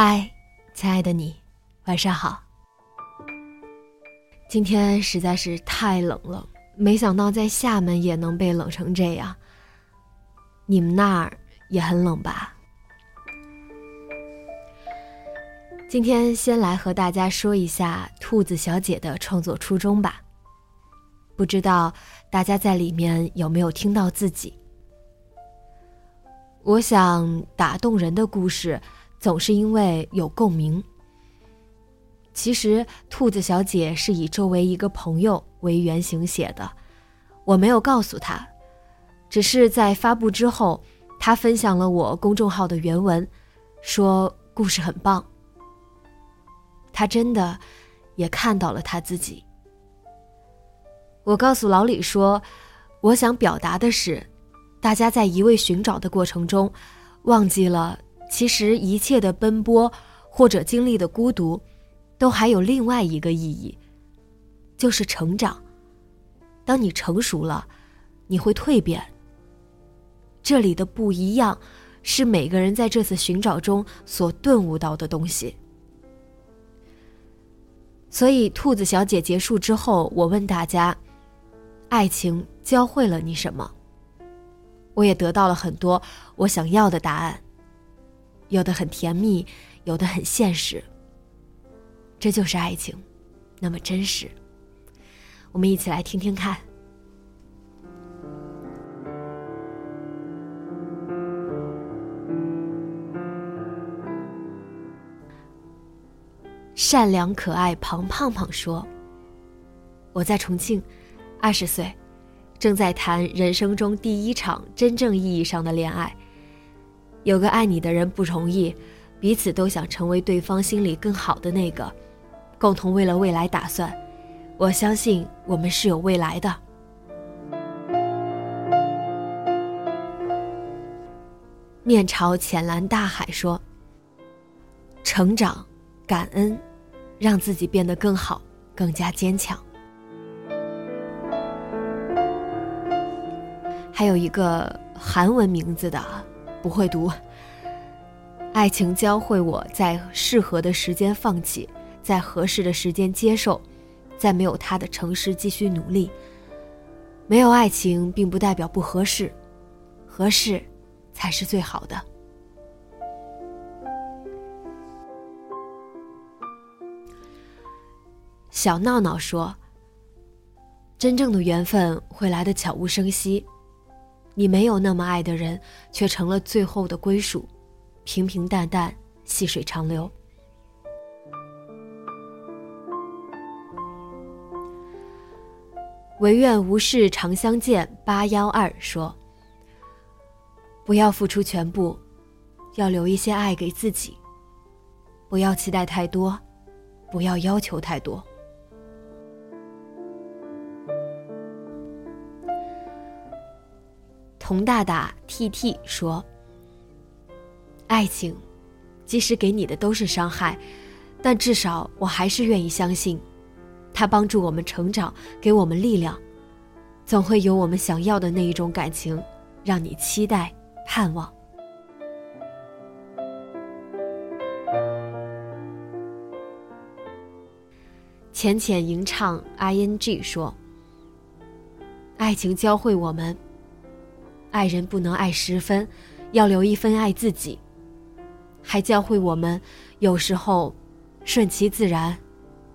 嗨，亲爱的你，晚上好。今天实在是太冷了，没想到在厦门也能被冷成这样。你们那儿也很冷吧？今天先来和大家说一下兔子小姐的创作初衷吧。不知道大家在里面有没有听到自己？我想打动人的故事。总是因为有共鸣。其实，兔子小姐是以周围一个朋友为原型写的，我没有告诉她，只是在发布之后，她分享了我公众号的原文，说故事很棒。她真的也看到了她自己。我告诉老李说，我想表达的是，大家在一味寻找的过程中，忘记了。其实一切的奔波，或者经历的孤独，都还有另外一个意义，就是成长。当你成熟了，你会蜕变。这里的不一样，是每个人在这次寻找中所顿悟到的东西。所以，兔子小姐结束之后，我问大家：爱情教会了你什么？我也得到了很多我想要的答案。有的很甜蜜，有的很现实。这就是爱情，那么真实。我们一起来听听看。善良可爱庞胖胖说：“我在重庆，二十岁，正在谈人生中第一场真正意义上的恋爱。”有个爱你的人不容易，彼此都想成为对方心里更好的那个，共同为了未来打算。我相信我们是有未来的。面朝浅蓝大海说：“成长，感恩，让自己变得更好，更加坚强。”还有一个韩文名字的。不会读。爱情教会我在适合的时间放弃，在合适的时间接受，在没有他的城市继续努力。没有爱情，并不代表不合适，合适才是最好的。小闹闹说：“真正的缘分会来的悄无声息。”你没有那么爱的人，却成了最后的归属，平平淡淡，细水长流。唯愿无事常相见。八幺二说：“不要付出全部，要留一些爱给自己。不要期待太多，不要要求太多。”童大大 T T 说：“爱情，即使给你的都是伤害，但至少我还是愿意相信，它帮助我们成长，给我们力量。总会有我们想要的那一种感情，让你期待、盼望。”浅浅吟唱 I N G 说：“爱情教会我们。”爱人不能爱十分，要留一分爱自己。还教会我们，有时候顺其自然，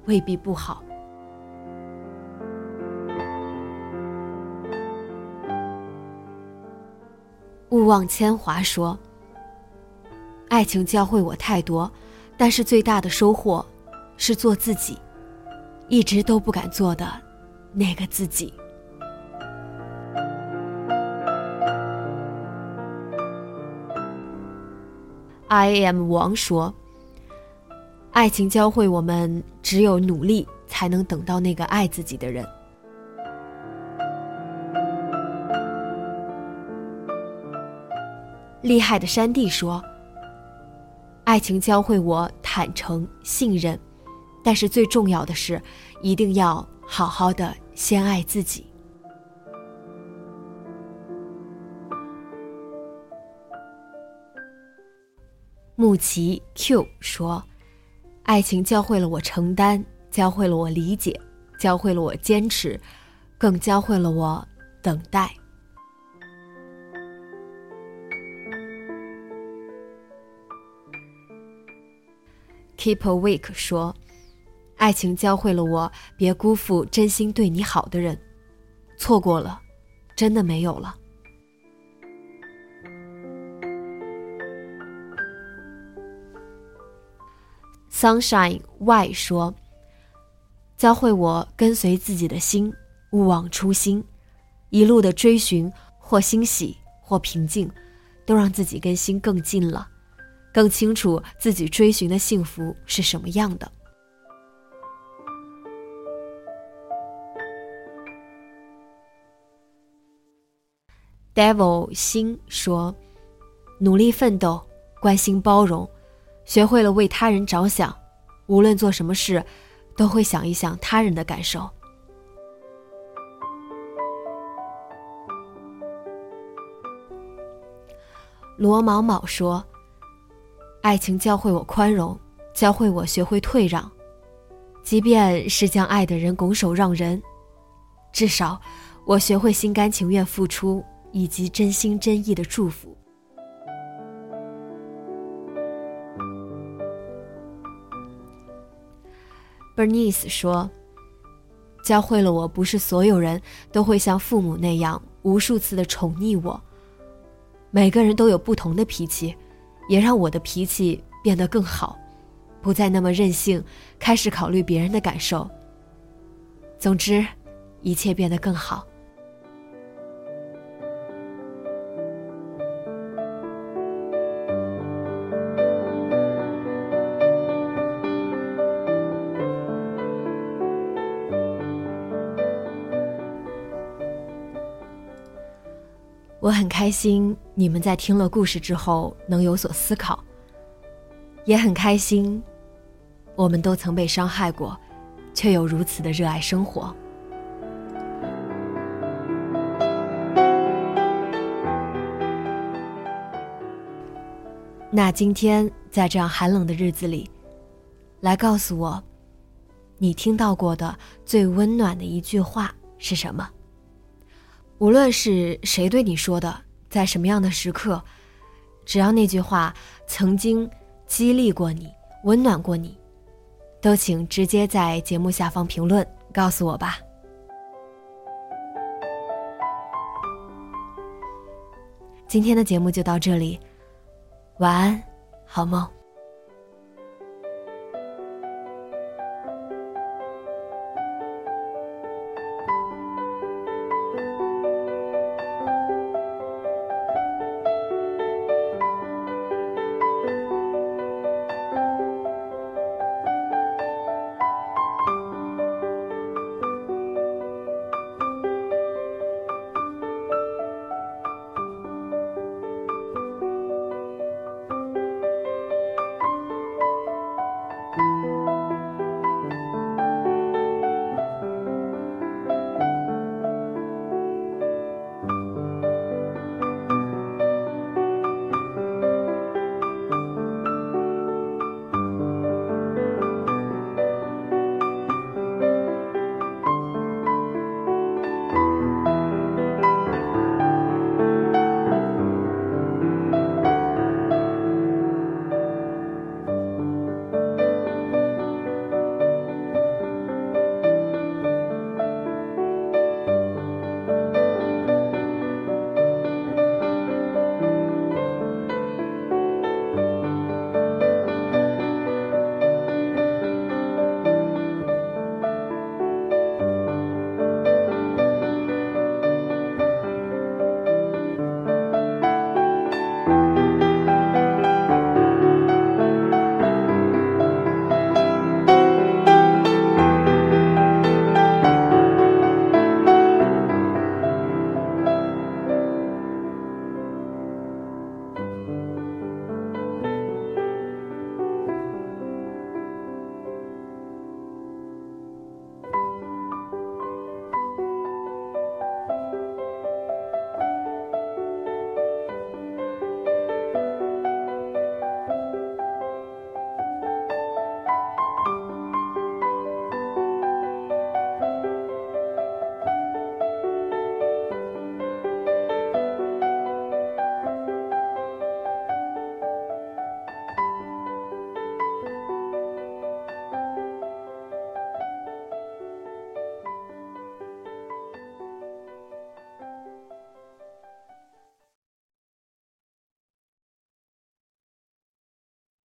未必不好。勿忘铅华说：“爱情教会我太多，但是最大的收获是做自己，一直都不敢做的那个自己。” I am 王说：“爱情教会我们，只有努力才能等到那个爱自己的人。”厉害的山地说：“爱情教会我坦诚、信任，但是最重要的是，一定要好好的先爱自己。”木奇 Q 说：“爱情教会了我承担，教会了我理解，教会了我坚持，更教会了我等待。” Keep awake 说：“爱情教会了我，别辜负真心对你好的人，错过了，真的没有了。” Sunshine Y 说：“教会我跟随自己的心，勿忘初心，一路的追寻，或欣喜，或平静，都让自己跟心更近了。”更清楚自己追寻的幸福是什么样的。Devil 心说：“努力奋斗，关心包容，学会了为他人着想，无论做什么事，都会想一想他人的感受。”罗毛毛说。爱情教会我宽容，教会我学会退让，即便是将爱的人拱手让人，至少我学会心甘情愿付出，以及真心真意的祝福。Bernice 说：“教会了我，不是所有人都会像父母那样无数次的宠溺我，每个人都有不同的脾气。”也让我的脾气变得更好，不再那么任性，开始考虑别人的感受。总之，一切变得更好。我很开心，你们在听了故事之后能有所思考。也很开心，我们都曾被伤害过，却有如此的热爱生活。那今天在这样寒冷的日子里，来告诉我，你听到过的最温暖的一句话是什么？无论是谁对你说的，在什么样的时刻，只要那句话曾经激励过你、温暖过你，都请直接在节目下方评论告诉我吧。今天的节目就到这里，晚安，好梦。